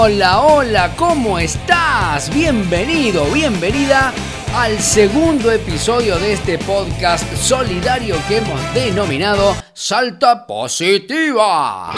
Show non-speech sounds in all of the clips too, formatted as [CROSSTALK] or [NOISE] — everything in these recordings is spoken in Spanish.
Hola, hola, ¿cómo estás? Bienvenido, bienvenida al segundo episodio de este podcast solidario que hemos denominado Salta Positiva.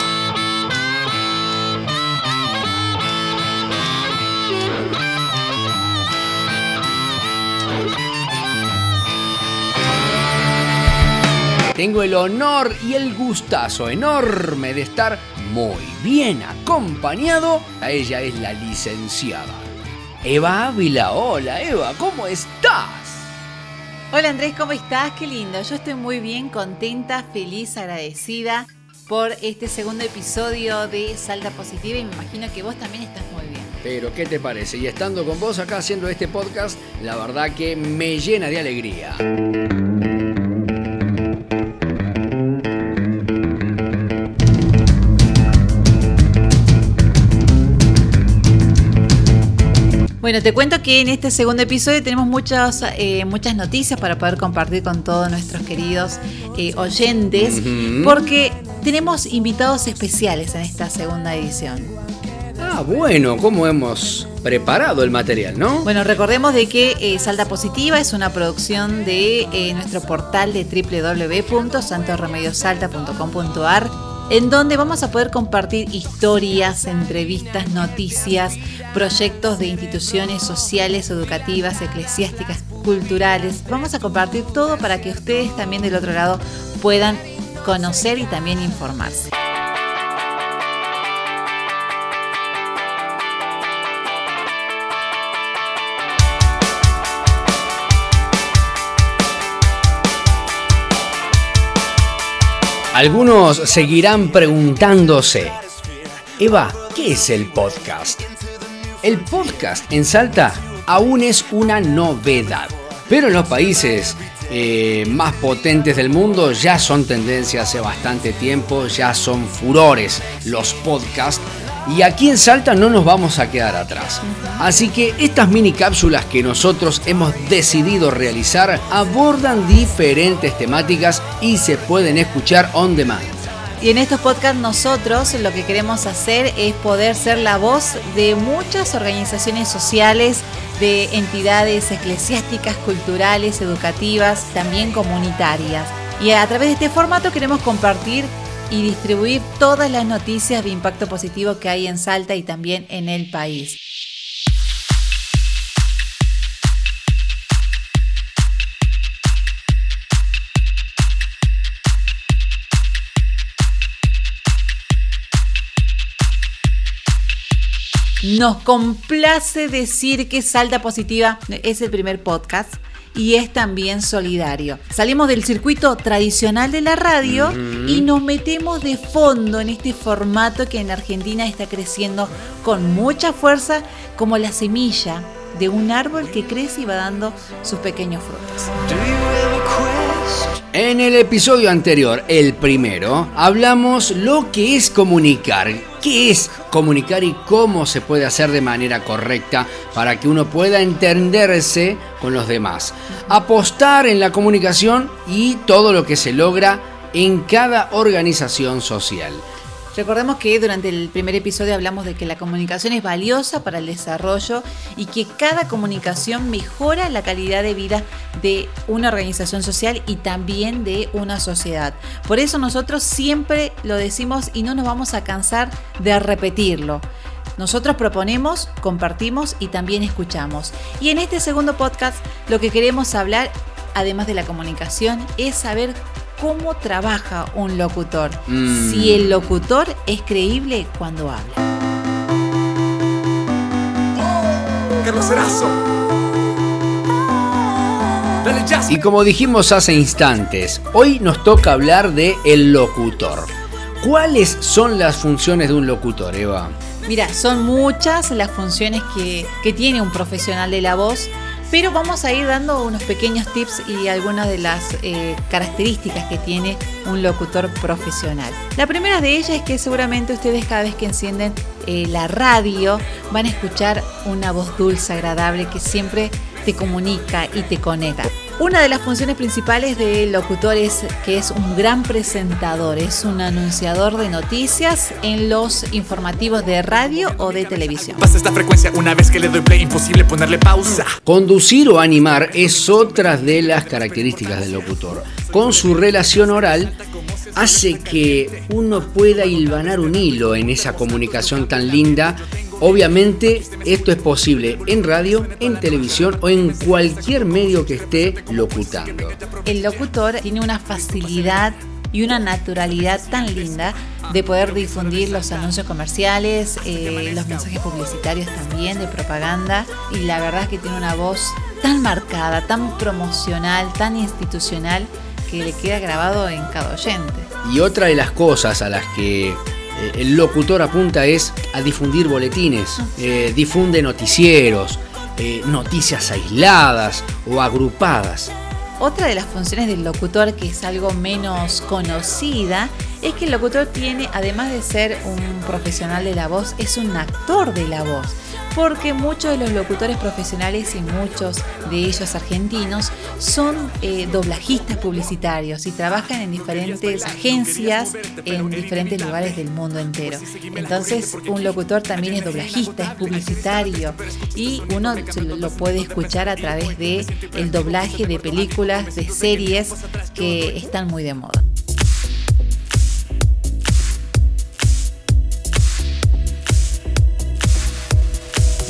Tengo el honor y el gustazo enorme de estar muy bien acompañado. A ella es la licenciada Eva Ávila. Hola Eva, ¿cómo estás? Hola Andrés, ¿cómo estás? Qué lindo. Yo estoy muy bien, contenta, feliz, agradecida por este segundo episodio de Salta Positiva y me imagino que vos también estás muy bien. Pero, ¿qué te parece? Y estando con vos acá haciendo este podcast, la verdad que me llena de alegría. Bueno, te cuento que en este segundo episodio tenemos muchas, eh, muchas noticias para poder compartir con todos nuestros queridos eh, oyentes, porque tenemos invitados especiales en esta segunda edición. Ah, bueno, ¿cómo hemos preparado el material, no? Bueno, recordemos de que eh, Salta Positiva es una producción de nuestro portal de www.santoremediosalta.com.ar en donde vamos a poder compartir historias, entrevistas, noticias, proyectos de instituciones sociales, educativas, eclesiásticas, culturales. Vamos a compartir todo para que ustedes también del otro lado puedan conocer y también informarse. Algunos seguirán preguntándose, Eva, ¿qué es el podcast? El podcast en Salta aún es una novedad, pero en los países eh, más potentes del mundo ya son tendencia hace bastante tiempo, ya son furores los podcasts y aquí en Salta no nos vamos a quedar atrás. Así que estas mini cápsulas que nosotros hemos decidido realizar abordan diferentes temáticas y se pueden escuchar on demand. Y en estos podcasts nosotros lo que queremos hacer es poder ser la voz de muchas organizaciones sociales, de entidades eclesiásticas, culturales, educativas, también comunitarias. Y a través de este formato queremos compartir y distribuir todas las noticias de impacto positivo que hay en Salta y también en el país. Nos complace decir que Salta Positiva es el primer podcast y es también solidario. Salimos del circuito tradicional de la radio y nos metemos de fondo en este formato que en Argentina está creciendo con mucha fuerza como la semilla de un árbol que crece y va dando sus pequeños frutos. En el episodio anterior, el primero, hablamos lo que es comunicar, qué es comunicar y cómo se puede hacer de manera correcta para que uno pueda entenderse con los demás. Apostar en la comunicación y todo lo que se logra en cada organización social. Recordemos que durante el primer episodio hablamos de que la comunicación es valiosa para el desarrollo y que cada comunicación mejora la calidad de vida de una organización social y también de una sociedad. Por eso nosotros siempre lo decimos y no nos vamos a cansar de repetirlo. Nosotros proponemos, compartimos y también escuchamos. Y en este segundo podcast lo que queremos hablar, además de la comunicación, es saber cómo trabaja un locutor, mm. si el locutor es creíble cuando habla. Y como dijimos hace instantes, hoy nos toca hablar de el locutor. ¿Cuáles son las funciones de un locutor, Eva? Mira, son muchas las funciones que, que tiene un profesional de la voz pero vamos a ir dando unos pequeños tips y algunas de las eh, características que tiene un locutor profesional. La primera de ellas es que seguramente ustedes cada vez que encienden eh, la radio van a escuchar una voz dulce, agradable, que siempre te comunica y te conecta. Una de las funciones principales del locutor es que es un gran presentador, es un anunciador de noticias en los informativos de radio o de televisión. Pasa esta frecuencia una vez que le doy play, imposible ponerle pausa. Conducir o animar es otra de las características del locutor. Con su relación oral hace que uno pueda hilvanar un hilo en esa comunicación tan linda Obviamente esto es posible en radio, en televisión o en cualquier medio que esté locutando. El locutor tiene una facilidad y una naturalidad tan linda de poder difundir los anuncios comerciales, eh, los mensajes publicitarios también, de propaganda. Y la verdad es que tiene una voz tan marcada, tan promocional, tan institucional, que le queda grabado en cada oyente. Y otra de las cosas a las que el locutor apunta es a difundir boletines, ah. eh, difunde noticieros, eh, noticias aisladas o agrupadas. Otra de las funciones del locutor que es algo menos conocida es que el locutor tiene, además de ser un profesional de la voz, es un actor de la voz porque muchos de los locutores profesionales y muchos de ellos argentinos son eh, doblajistas publicitarios y trabajan en diferentes agencias en diferentes lugares del mundo entero. Entonces, un locutor también es doblajista, es publicitario y uno lo puede escuchar a través de el doblaje de películas, de series que están muy de moda.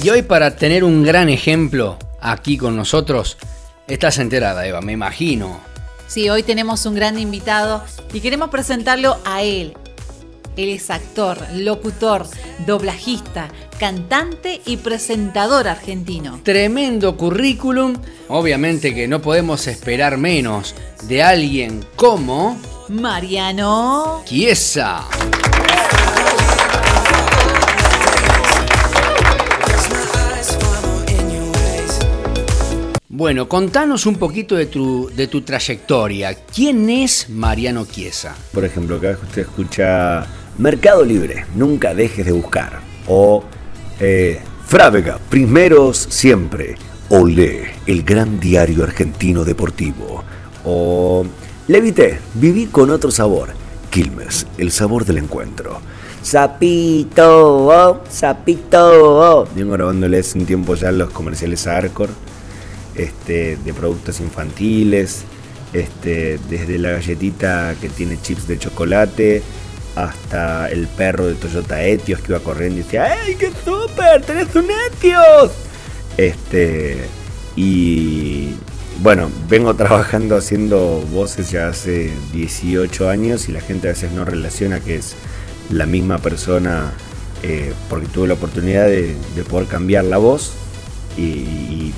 Y hoy para tener un gran ejemplo aquí con nosotros, estás enterada, Eva, me imagino. Sí, hoy tenemos un gran invitado y queremos presentarlo a él. Él es actor, locutor, doblajista, cantante y presentador argentino. Tremendo currículum. Obviamente que no podemos esperar menos de alguien como... Mariano... Chiesa. Bueno, contanos un poquito de tu, de tu trayectoria. ¿Quién es Mariano Chiesa? Por ejemplo, cada vez que usted escucha Mercado Libre, nunca dejes de buscar. O eh, Frávega, primeros siempre. Olé, el gran diario argentino deportivo. O Levité, viví con otro sabor. Quilmes, el sabor del encuentro. Sapito, oh, sapito. Oh. Vengo grabándoles un tiempo ya los comerciales a Arcor este, de productos infantiles, este, desde la galletita que tiene chips de chocolate hasta el perro de Toyota Etios que iba corriendo y decía, ¡Ey, qué súper! ¡Tenés un Etios! Este, y bueno, vengo trabajando haciendo voces ya hace 18 años y la gente a veces no relaciona que es la misma persona eh, porque tuve la oportunidad de poder cambiar la voz y,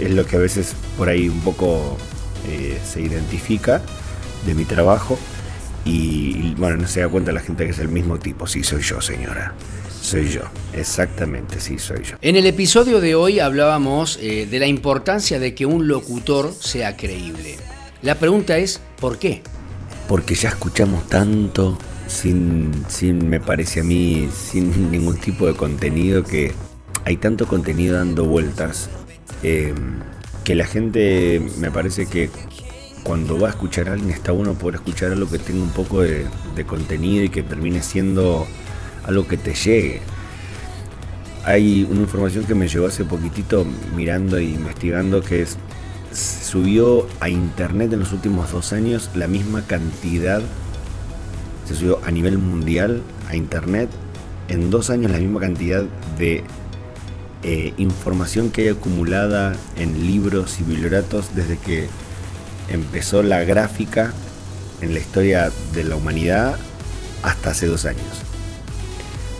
es lo que a veces por ahí un poco eh, se identifica de mi trabajo y, bueno, no se da cuenta la gente que es el mismo tipo. Sí, soy yo, señora. Soy yo, exactamente, sí, soy yo. En el episodio de hoy hablábamos eh, de la importancia de que un locutor sea creíble. La pregunta es, ¿por qué? Porque ya escuchamos tanto sin, sin, me parece a mí, sin ningún tipo de contenido que hay tanto contenido dando vueltas eh, que la gente me parece que cuando va a escuchar a alguien está bueno poder escuchar algo que tenga un poco de, contenido y que termine siendo algo que te llegue. Hay una información que me llegó hace poquitito mirando e investigando que es subió a internet en los últimos dos años la misma cantidad, se subió a nivel mundial a internet en dos años la misma cantidad de eh, información que hay acumulada en libros y biblioratos desde que empezó la gráfica en la historia de la humanidad hasta hace dos años.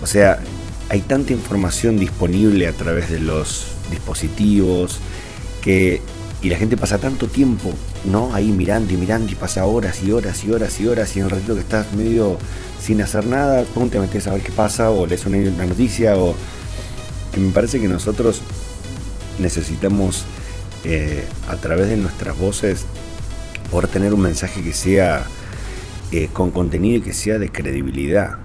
O sea, hay tanta información disponible a través de los dispositivos que y la gente pasa tanto tiempo, ¿no? Ahí mirando y mirando y pasa horas y horas y horas y horas y en el ratito que estás medio sin hacer nada, ponte a meter a ver qué pasa o lees una noticia o que me parece que nosotros necesitamos eh, a través de nuestras voces poder tener un mensaje que sea eh, con contenido y que sea de credibilidad.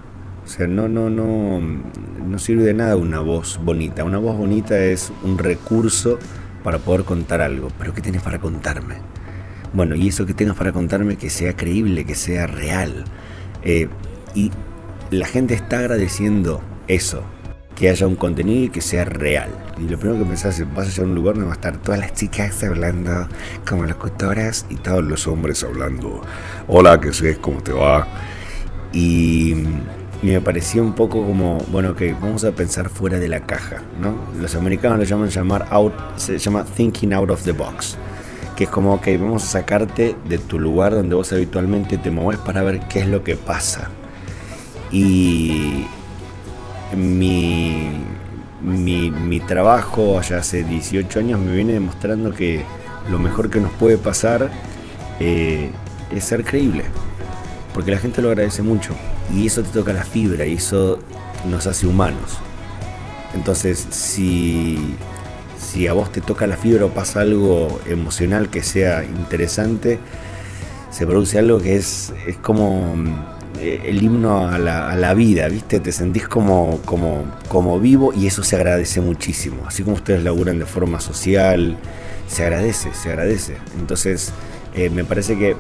O sea, no, no, no, no sirve de nada una voz bonita. Una voz bonita es un recurso para poder contar algo. Pero ¿qué tienes para contarme? Bueno, y eso que tengas para contarme que sea creíble, que sea real. Eh, y la gente está agradeciendo eso, que haya un contenido y que sea real. Y lo primero que pensás es, vas a llegar un lugar donde van a estar todas las chicas hablando como locutoras y todos los hombres hablando, hola, ¿qué sé? ¿Cómo te va? Y, me parecía un poco como, bueno, que vamos a pensar fuera de la caja, ¿no? Los americanos lo llaman llamar out, se llama thinking out of the box que es como que vamos a sacarte de tu lugar donde vos habitualmente te mueves para ver qué es lo que pasa. Y mi, mi, trabajo allá hace 18 años me viene demostrando que lo mejor que nos puede pasar eh, es ser creíble. Porque la gente lo agradece mucho. Y eso te toca la fibra y eso nos hace humanos. Entonces, si, si a vos te toca la fibra o pasa algo emocional que sea interesante, se produce algo que es, es como el himno a la, vida, ¿viste? Te sentís como, como, como vivo y eso se agradece muchísimo. Así como ustedes laburan de forma social, se agradece, se agradece. Entonces, eh, me parece que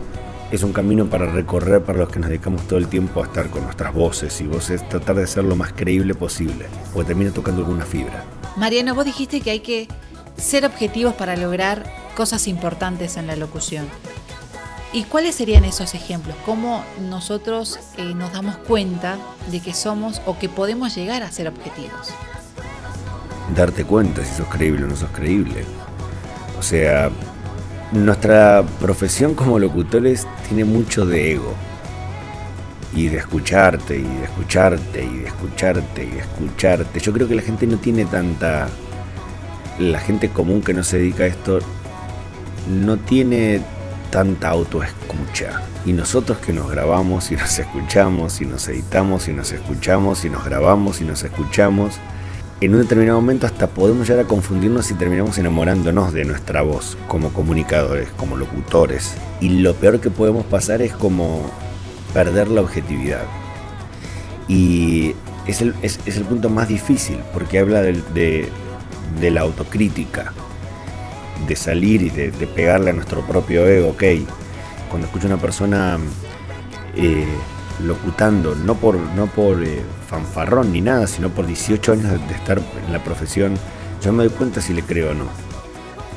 es un camino para recorrer para los que nos dedicamos todo el tiempo a estar con nuestras voces y voces, tratar de ser lo más creíble posible, porque termina tocando alguna fibra. Mariano, vos dijiste que hay que ser objetivos para lograr cosas importantes en la locución. ¿Y cuáles serían esos ejemplos? ¿Cómo nosotros eh, nos damos cuenta de que somos o que podemos llegar a ser objetivos? Darte cuenta si sos creíble o no sos creíble. O sea, nuestra profesión como locutores tiene mucho de ego. Y de escucharte, y de escucharte, y de escucharte, y de escucharte. Yo creo que la gente no tiene tanta... La gente común que no se dedica a esto no tiene tanta autoescucha. Y nosotros que nos grabamos y nos escuchamos y nos editamos y nos escuchamos y nos grabamos y nos escuchamos, en un determinado momento hasta podemos llegar a confundirnos y terminamos enamorándonos de nuestra voz como comunicadores, como locutores. Y lo peor que podemos pasar es como perder la objetividad. Y es el, es, el punto más difícil porque habla de, de la autocrítica de salir y de, pegarle a nuestro propio ego, ok. Cuando escucho a una persona eh, locutando, no por, no por eh, fanfarrón ni nada, sino por 18 años de estar en la profesión, yo me doy cuenta si le creo o no.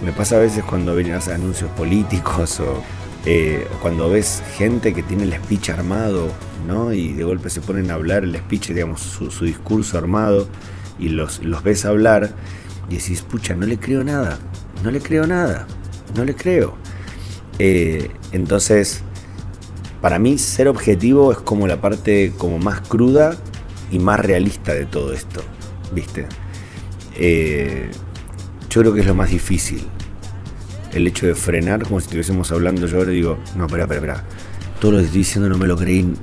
Me pasa a veces cuando a anuncios políticos eh, o cuando ves gente que tiene el speech armado, ¿no? Y de golpe se ponen a hablar el speech, digamos, su, su discurso armado, y los, los ves hablar, y decís, pucha, no le creo nada no le creo nada, no le creo. Eh, entonces, para mí ser objetivo es como la parte como más cruda y más realista de todo esto, ¿viste? Eh, yo creo que es lo más difícil. El hecho de frenar, como si estuviésemos hablando yo ahora digo, no, espera, espera, espera. Todo lo que estoy diciendo no me lo creí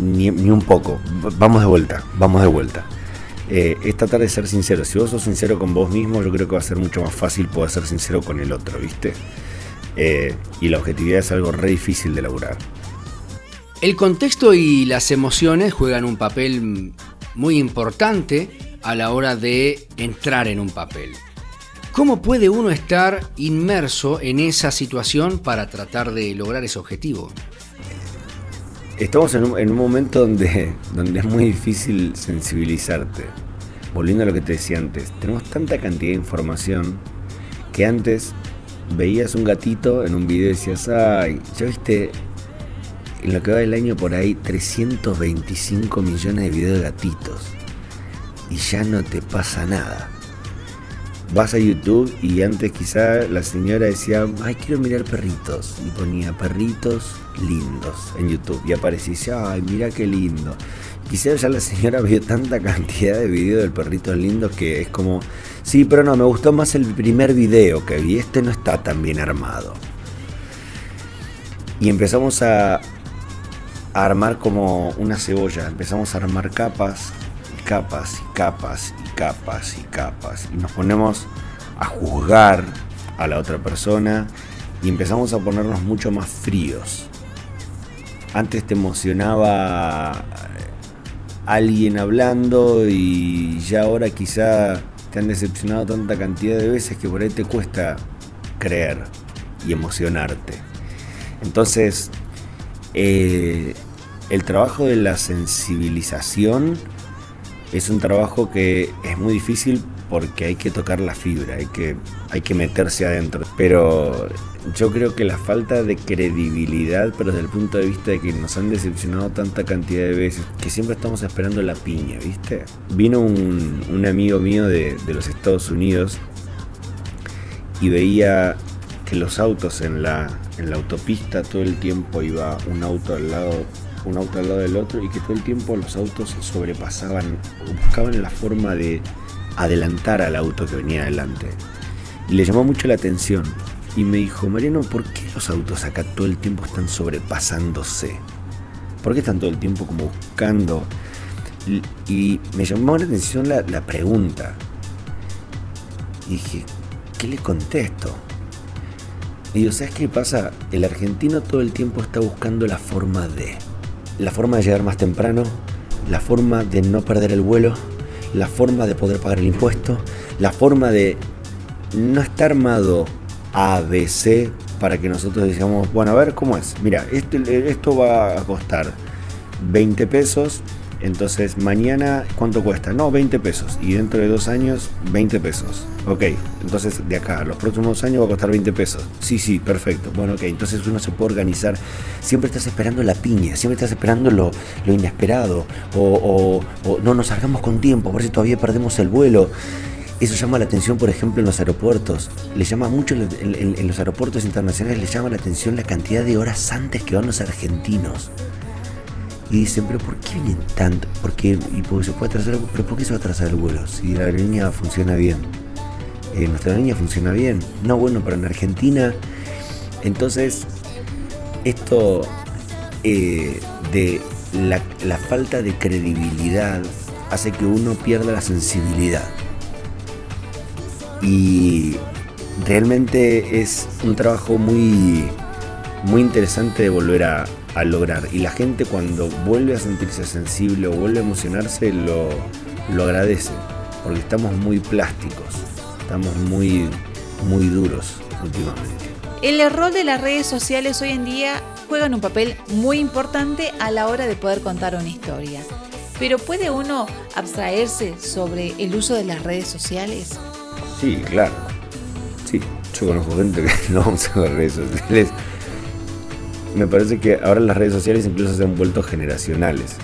ni, ni un poco. Vamos de vuelta, vamos de vuelta eh, es tratar de ser sincero. Si vos sos sincero con vos mismo, yo creo que va a ser mucho más fácil poder ser sincero con el otro, ¿viste? Eh, y la objetividad es algo re difícil de elaborar. El contexto y las emociones juegan un papel muy importante a la hora de entrar en un papel. ¿Cómo puede uno estar inmerso en esa situación para tratar de lograr ese objetivo? Estamos en un, momento donde, [LAUGHS] donde es muy difícil sensibilizarte. Volviendo a lo que te decía antes, tenemos tanta cantidad de información que antes veías un gatito en un video y decías, ay, ya viste, en lo que va del año por ahí 325 millones de videos de gatitos y ya no te pasa nada vas a YouTube y antes quizá la señora decía, ay, quiero mirar perritos. Y ponía perritos lindos en YouTube. Y aparecía, ay, mira qué lindo. Quizá ya la señora [LAUGHS] vio tanta cantidad de videos del perrito lindo que es como, sí, pero no, me gustó más el primer video que vi. Este no está tan bien armado. Y empezamos a, a armar como una cebolla. Empezamos a armar capas capas y capas y capas y capas. Y nos ponemos a juzgar a la otra persona y empezamos a ponernos mucho más fríos. Antes te emocionaba alguien hablando y ya ahora quizá te han decepcionado tanta cantidad de veces que por ahí te cuesta creer y emocionarte. Entonces, eh, el trabajo de la sensibilización es un trabajo que es muy difícil porque hay que tocar la fibra, hay que, hay que meterse adentro. Pero yo creo que la falta de credibilidad, pero desde el punto de vista de que nos han decepcionado tanta cantidad de veces, que siempre estamos esperando la piña, ¿viste? Vino un, amigo mío de, de los Estados Unidos y veía que los autos en la, en la autopista todo el tiempo iba un auto al lado un auto al lado del otro y que todo el tiempo los autos sobrepasaban, buscaban la forma de adelantar al auto que venía adelante. Y le llamó mucho la atención y me dijo, Mariano, ¿por qué los autos acá todo el tiempo están sobrepasándose? ¿Por qué están todo el tiempo como buscando? Y, me llamó la atención la, la pregunta. Y dije, ¿qué le contesto? Y digo, ¿sabes qué pasa? El argentino todo el tiempo está buscando la forma de. La forma de llegar más temprano, la forma de no perder el vuelo, la forma de poder pagar el impuesto, la forma de no estar armado A, B, C para que nosotros digamos, bueno, a ver cómo es. Mira, esto va a costar 20 pesos entonces, mañana, ¿cuánto cuesta? No, 20 pesos. Y dentro de dos años, 20 pesos. Ok, entonces de acá, los próximos años va a costar 20 pesos. Sí, sí, perfecto. Bueno, ok, entonces uno se puede organizar. Siempre estás esperando la piña, siempre estás esperando lo, inesperado. O, no nos salgamos con tiempo, por si todavía perdemos el vuelo. Eso llama la atención, por ejemplo, en los aeropuertos. Le llama mucho en, los aeropuertos internacionales, le llama la atención la cantidad de horas antes que van los argentinos. Y dicen, pero ¿por qué vienen tanto? Porque, y porque se puede atrasar, pero ¿por qué se va a atrasar el vuelo? Si la aerolínea funciona bien. Eh, nuestra aerolínea funciona bien. No, bueno, pero en Argentina. Entonces, esto eh, de la, la falta de credibilidad hace que uno pierda la sensibilidad. Y realmente es un trabajo muy, muy interesante de volver a, a lograr. Y la gente cuando vuelve a sentirse sensible o vuelve a emocionarse lo, lo agradece. Porque estamos muy plásticos, estamos muy, muy duros últimamente. El rol de las redes sociales hoy en día juegan un papel muy importante a la hora de poder contar una historia. Pero ¿puede uno abstraerse sobre el uso de las redes sociales? Sí, claro. Sí, yo conozco gente que [LAUGHS] no usa las redes sociales me parece que ahora las redes sociales incluso se han vuelto generacionales.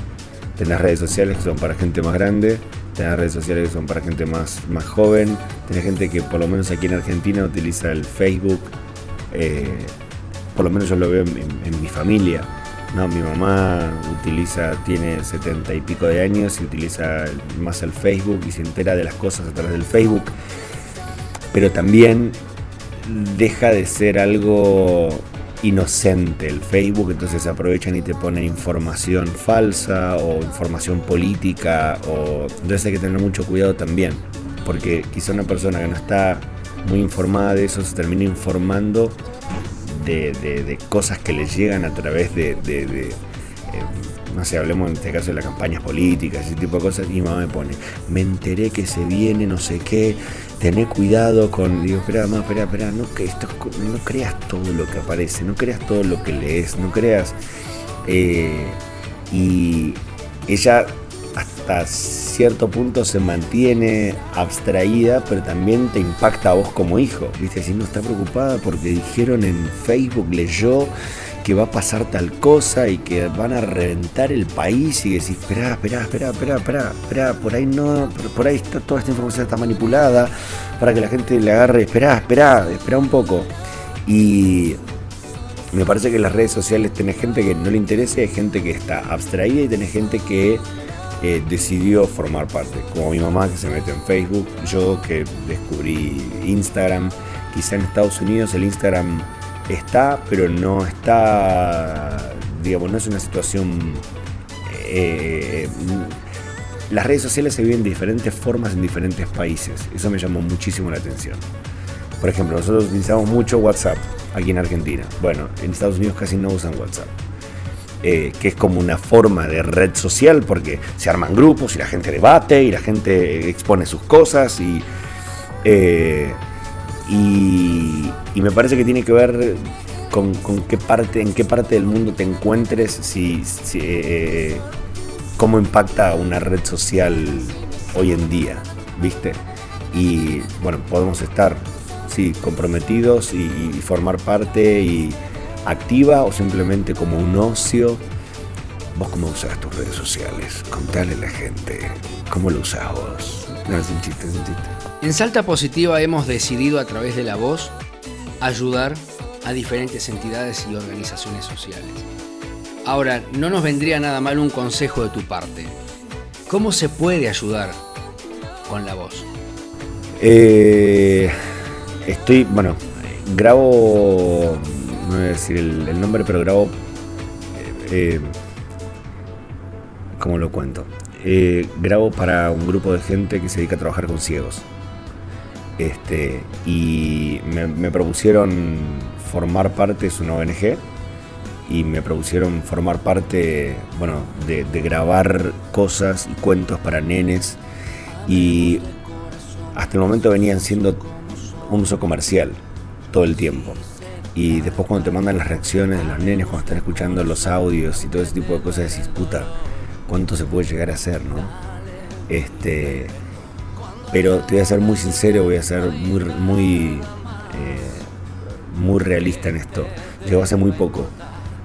Tenés redes sociales que son para gente más grande, tenés redes sociales que son para gente más, más joven, tenés gente que por lo menos aquí en Argentina utiliza el Facebook, eh, por lo menos yo lo veo en, mi familia. No, mi mamá utiliza, tiene setenta y pico de años y utiliza más el Facebook y se entera de las cosas a través del Facebook. Pero también deja de ser algo inocente el Facebook, entonces aprovechan y te ponen información falsa o información política, o entonces hay que tener mucho cuidado también, porque quizá una persona que no está muy informada de eso se termina informando de, cosas que le llegan a través de, no sé, hablemos en este caso de las campañas políticas, ese tipo de cosas, y mamá me pone, me enteré que se viene no sé qué, tené cuidado con, digo, espera, mamá, espera, espera, no, que esto, no creas todo lo que aparece, no creas todo lo que lees, no creas... Eh, y ella hasta cierto punto se mantiene abstraída, pero también te impacta a vos como hijo. Viste, si no está preocupada porque dijeron en Facebook, leyó que va a pasar tal cosa y que van a reventar el país y decís, espera, espera, espera, espera, espera, espera, por ahí no, por ahí está toda esta información está manipulada para que la gente le agarre, espera, espera, espera un poco. Y me parece que en las redes sociales tenés gente que no le interesa, hay gente que está abstraída y tenés gente que eh, decidió formar parte, como mi mamá que se mete en Facebook, yo que descubrí Instagram, quizá en Estados Unidos el Instagram está, pero no está, digamos, no es una situación... Eh, las redes sociales se viven de diferentes formas en diferentes países. Eso me llamó muchísimo la atención. Por ejemplo, nosotros utilizamos mucho WhatsApp aquí en Argentina. Bueno, en Estados Unidos casi no usan WhatsApp. Eh, que es como una forma de red social porque se arman grupos y la gente debate y la gente expone sus cosas y eh, y, me parece que tiene que ver con, qué parte, en qué parte del mundo te encuentres, si, eh, cómo impacta una red social hoy en día, ¿viste? Y bueno, podemos estar, sí, comprometidos y, formar parte y activa o simplemente como un ocio. ¿Vos cómo usas tus redes sociales? Contale a la gente. ¿Cómo lo usas vos? No, es un chiste, es un chiste. En Salta Positiva hemos decidido a través de la voz ayudar a diferentes entidades y organizaciones sociales. Ahora, no nos vendría nada mal un consejo de tu parte. ¿Cómo se puede ayudar con la voz? Eh, estoy, bueno, grabo, no voy a decir el, nombre, pero grabo, eh, eh, ¿cómo lo cuento? Grabo para un grupo de gente que se dedica a trabajar con ciegos. Este, y me, propusieron formar parte, es una ONG, y me propusieron formar parte, bueno, de, grabar cosas y cuentos para nenes. Y hasta el momento venían siendo un uso comercial todo el tiempo. Y después cuando te mandan las reacciones de los nenes, cuando están escuchando los audios y todo ese tipo de cosas, decís, puta, ¿cuánto se puede llegar a hacer, no? Este, pero te voy a ser muy sincero, voy a ser muy, muy, eh, muy realista en esto. Llegó hace muy poco.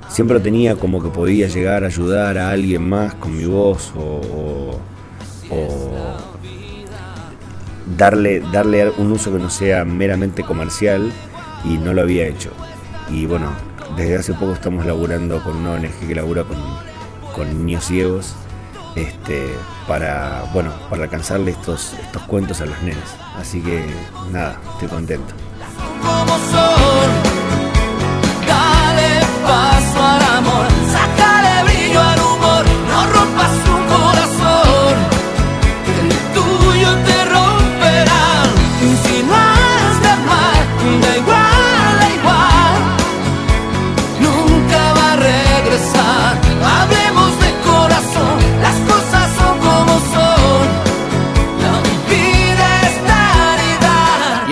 Siempre tenía como que podía llegar a ayudar a alguien más con mi voz o, darle, darle un uso que no sea meramente comercial y no lo había hecho. Y bueno, desde hace poco estamos laburando con una ONG que labura con, con niños ciegos este, para, bueno, para alcanzarle estos, estos cuentos a los nenes. Así que nada, estoy contento.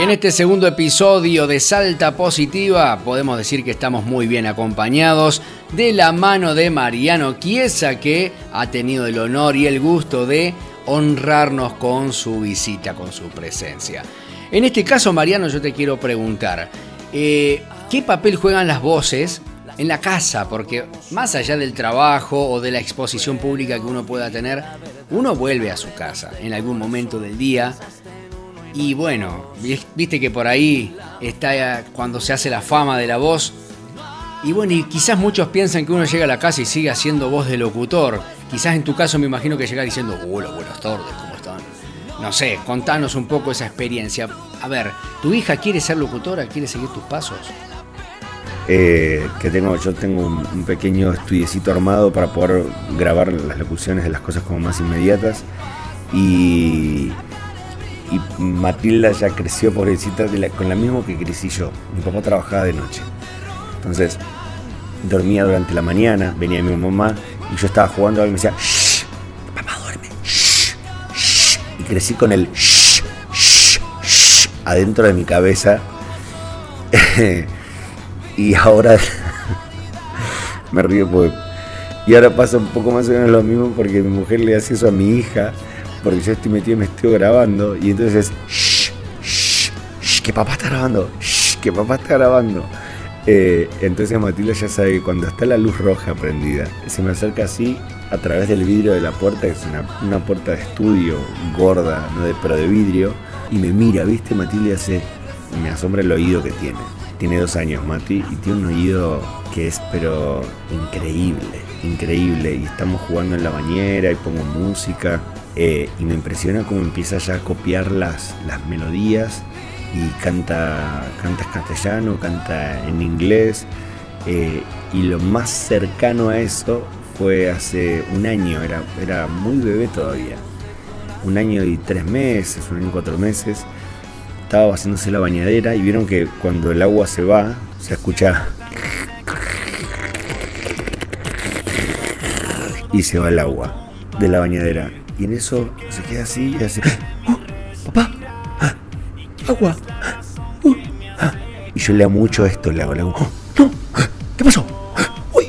En este segundo episodio de Salta Positiva podemos decir que estamos muy bien acompañados de la mano de Mariano Chiesa que ha tenido el honor y el gusto de honrarnos con su visita, con su presencia. En este caso, Mariano, yo te quiero preguntar, eh, ¿qué papel juegan las voces en la casa? Porque más allá del trabajo o de la exposición pública que uno pueda tener, uno vuelve a su casa en algún momento del día y bueno, viste que por ahí está cuando se hace la fama de la voz. Y bueno, y quizás muchos piensan que uno llega a la casa y sigue haciendo voz de locutor. Quizás en tu caso me imagino que llega diciendo, hola, buenas tardes, ¿cómo están? No sé, contanos un poco esa experiencia. A ver, ¿tu hija quiere ser locutora? ¿Quiere seguir tus pasos? Eh, que tengo, yo tengo un, un, pequeño estudiecito armado para poder grabar las locuciones de las cosas como más inmediatas. Y y Matilda ya creció, pobrecita, con la misma que crecí yo. Mi papá trabajaba de noche. Entonces, dormía durante la mañana, venía mi mamá y yo estaba jugando y me decía, shh, papá duerme, shh, shh. Y crecí con el shh, shh, shh adentro de mi cabeza. [LAUGHS] y ahora [LAUGHS] me río porque... Y ahora pasa un poco más o menos lo mismo porque mi mujer le hace eso a mi hija porque yo estoy metido me estoy grabando, y entonces, shh, shh, shh, que papá está grabando, shh, que papá está grabando. Eh, entonces Matilda ya sabe que cuando está la luz roja prendida, se me acerca así a través del vidrio de la puerta, que es una, puerta de estudio gorda, ¿no? de, pero de vidrio, y me mira, ¿viste? Matilda hace, me asombra el oído que tiene. Tiene dos años Mati y tiene un oído que es pero increíble, increíble. Y estamos jugando en la bañera y pongo música eh, y me impresiona cómo empieza ya a copiar las, las melodías y canta, canta en castellano, canta en inglés. Eh, y lo más cercano a eso fue hace un año, era, era muy bebé todavía. Un año y tres meses, un año y cuatro meses. Estaba haciéndose la bañadera y vieron que cuando el agua se va, se escucha. Y se va el agua de la bañadera. Y en eso se queda así y hace, ¡Oh, papá, ah, agua. Uh, ah". Y yo le mucho esto, le hago, le hago, oh, no, ¿qué pasó? Uy,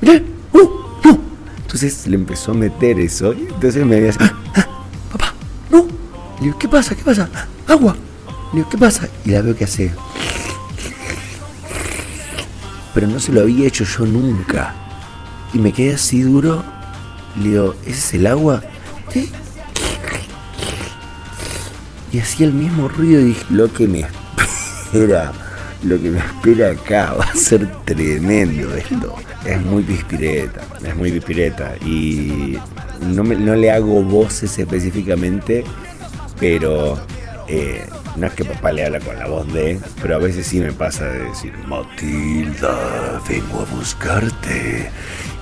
mirá, no, no. Entonces le empezó a meter eso. Entonces me decía, "Ah, papá, no. Le digo, ¿qué pasa? ¿Qué pasa? Agua. Le digo, ¿qué pasa? Y la veo que hace. Pero no se lo había hecho yo nunca. Y me quedé así duro. Le digo, ¿ese es el agua? Y hacía el mismo ruido y dije, lo que me espera, lo que me espera acá va a ser tremendo esto. Es muy pispireta, es muy pispireta. Y no, me- no le hago voces específicamente, pero eh, no es que papá le habla con la voz de, pero a veces sí me pasa de decir, Matilda, vengo a buscarte.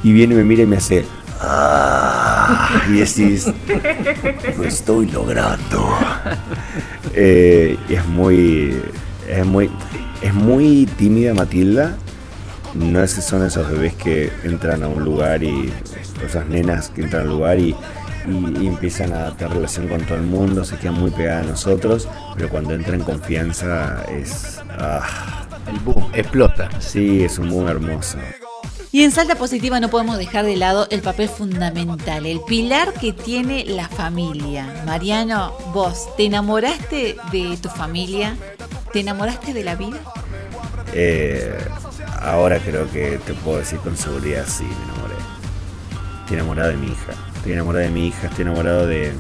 Y viene, me mira y me hace, ah, y decís, lo estoy logrando. Eh, y es muy, es muy, es muy tímida Matilda. No es, son esos bebés que entran a un lugar y esas nenas que entran al lugar y, y- y empiezan a tener relación con todo el mundo, se quedan muy pegadas a nosotros, pero cuando entra en confianza es, ah, El boom, explota. sí, es un muy hermoso. Y en Salta Positiva no podemos dejar de lado el papel fundamental, el pilar que tiene la familia. Mariano, vos, ¿te enamoraste de tu familia? ¿Te enamoraste de la vida? Eh, ahora creo que te puedo decir con seguridad, sí, me enamoré. Estoy enamorado de mi hija. Estoy enamorado de mi hija, estoy enamorado de,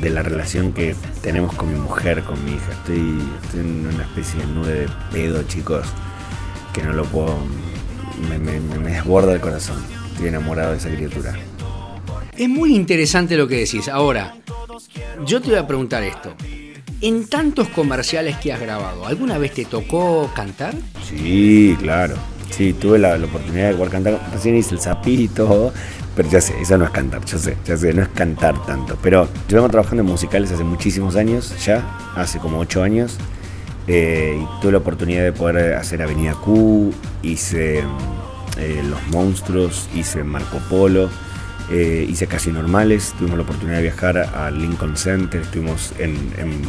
de la relación que tenemos con mi mujer, con mi hija. Estoy, estoy en una especie de nube de pedo, chicos, que no lo puedo... Me, me- me- me desborda el corazón. Estoy enamorado de esa criatura. Es muy interesante lo que decís. Ahora, yo te voy a preguntar esto. En tantos comerciales que has grabado, ¿alguna vez te tocó cantar? Sí, claro. Sí, tuve la, la oportunidad de poder cantar. Recién hice el zapí y todo. Pero ya sé, eso no es cantar, ya sé, ya sé, no es cantar tanto. Pero yo vengo trabajando en musicales hace muchísimos años, ya, hace como ocho años. Eh, y tuve la oportunidad de poder hacer Avenida Q, hice eh, Los Monstruos, hice Marco Polo, eh, hice Casi Normales. Tuvimos la oportunidad de viajar al Lincoln Center, estuvimos en, en-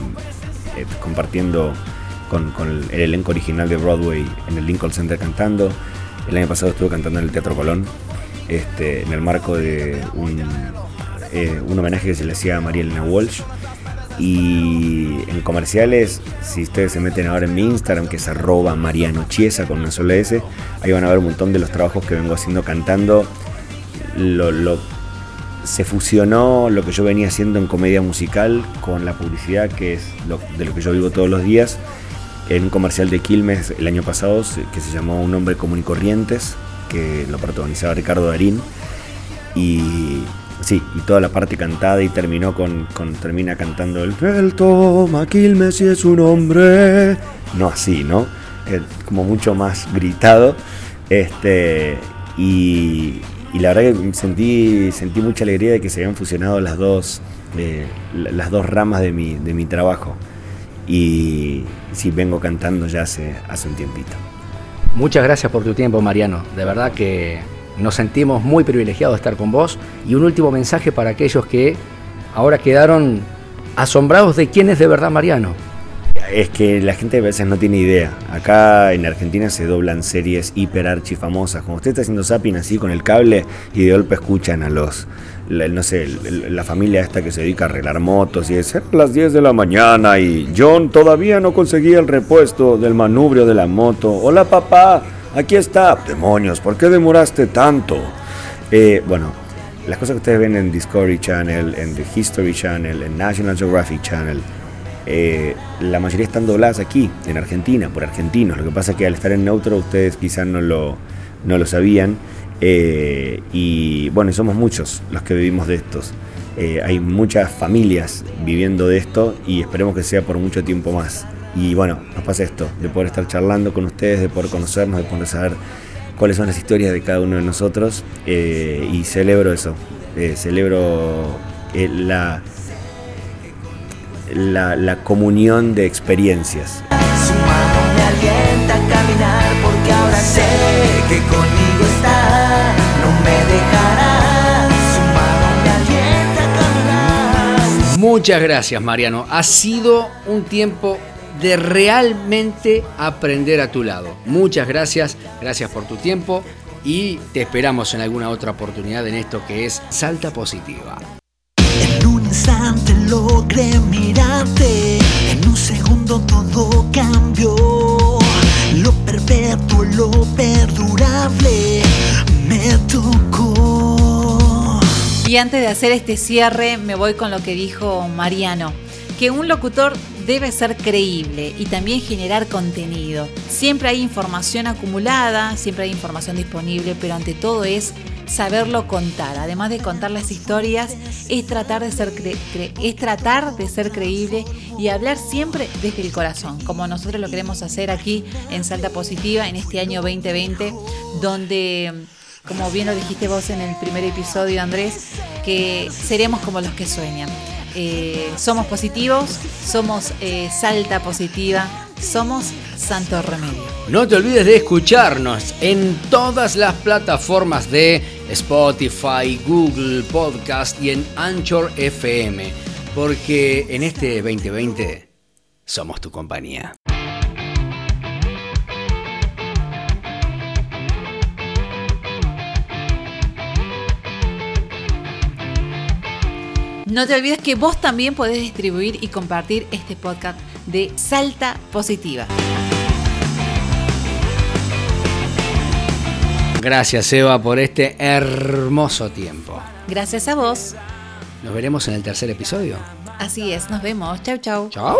compartiendo con, con el, el elenco original de Broadway en el Lincoln Center cantando. El año pasado estuve cantando en el Teatro Colón, este, en el marco de un, un homenaje que se le hacía a María Elena Walsh. Y en comerciales, si ustedes se meten ahora en mi Instagram, que es arroba Mariano Chiesa con una sola S, ahí van a ver un montón de los trabajos que vengo haciendo cantando. Lo, lo- se fusionó lo que yo venía haciendo en comedia musical con la publicidad, que es lo- de lo que yo vivo todos los días. En un comercial de Quilmes el año pasado, que se llamó Un hombre común y corrientes, que lo protagonizaba Ricardo Darín. Y sí, y toda la parte cantada y terminó con, termina cantando el El toma Quilmes y es un hombre. No así, ¿no? Eh, como mucho más gritado. Este. Y, y la verdad que sentí, sentí mucha alegría de que se habían fusionado las dos, eh, la- las dos ramas de mi, de mi trabajo. Y sí, vengo cantando ya hace, hace un tiempito. Muchas gracias por tu tiempo, Mariano. De verdad que nos sentimos muy privilegiados de estar con vos. Y un último mensaje para aquellos que ahora quedaron asombrados de quién es de verdad Mariano. Es que la gente a veces no tiene idea. Acá en Argentina se doblan series hiper archi famosas. Como usted está haciendo zapping así con el cable y de golpe escuchan a los, la- no sé, la familia esta que se dedica a arreglar motos y es "Eran las 10 de la mañana y John todavía no conseguía el repuesto del manubrio de la moto. Hola papá, aquí está. Demonios, ¿por qué demoraste tanto? Eh, bueno, las cosas que ustedes ven en Discovery Channel, en The History Channel, en National Geographic Channel, eh, la mayoría están dobladas aquí, en Argentina, por argentinos. Lo que pasa es que al estar en neutro ustedes quizás no lo, no lo sabían. Eh, y bueno, somos muchos los que vivimos de estos. Hay muchas familias viviendo de esto y esperemos que sea por mucho tiempo más. Y bueno, nos pasa esto, de poder estar charlando con ustedes, de poder conocernos, de poder saber cuáles son las historias de cada uno de nosotros. eh, y celebro eso, eh, celebro eh, la, la, la comunión de experiencias. Su mano me alienta a caminar porque ahora sé que conmigo está, no me dejará. Su mano me alienta a caminar. Muchas gracias, Mariano. Ha sido un tiempo de realmente aprender a tu lado. Muchas gracias, gracias por tu tiempo y te esperamos en alguna otra oportunidad en esto que es Salta Positiva. En un instante logré mirarte, en un segundo todo cambió. Lo perpetuo, lo perdurable me tocó. Y antes de hacer este cierre, me voy con lo que dijo Mariano, que un locutor debe ser creíble y también generar contenido. Siempre hay información acumulada, siempre hay información disponible, pero ante todo es saberlo contar. Además de contar las historias, es tratar de ser, es tratar de ser creíble y hablar siempre desde el corazón, como nosotros lo queremos hacer aquí en Salta Positiva en este año 2020, donde, como bien lo dijiste vos en el primer episodio, Andrés, que seremos como los que sueñan. Eh, somos positivos, somos eh, Salta Positiva, somos Santo Remedio. No te olvides de escucharnos en todas las plataformas de Spotify, Google Podcast y en Anchor FM, porque en este 2020 somos tu compañía. No te olvides que vos también podés distribuir y compartir este podcast de Salta Positiva. Gracias Eva por este hermoso tiempo. Gracias a vos. Nos veremos en el tercer episodio. Así es, nos vemos. Chau, chau. Chao.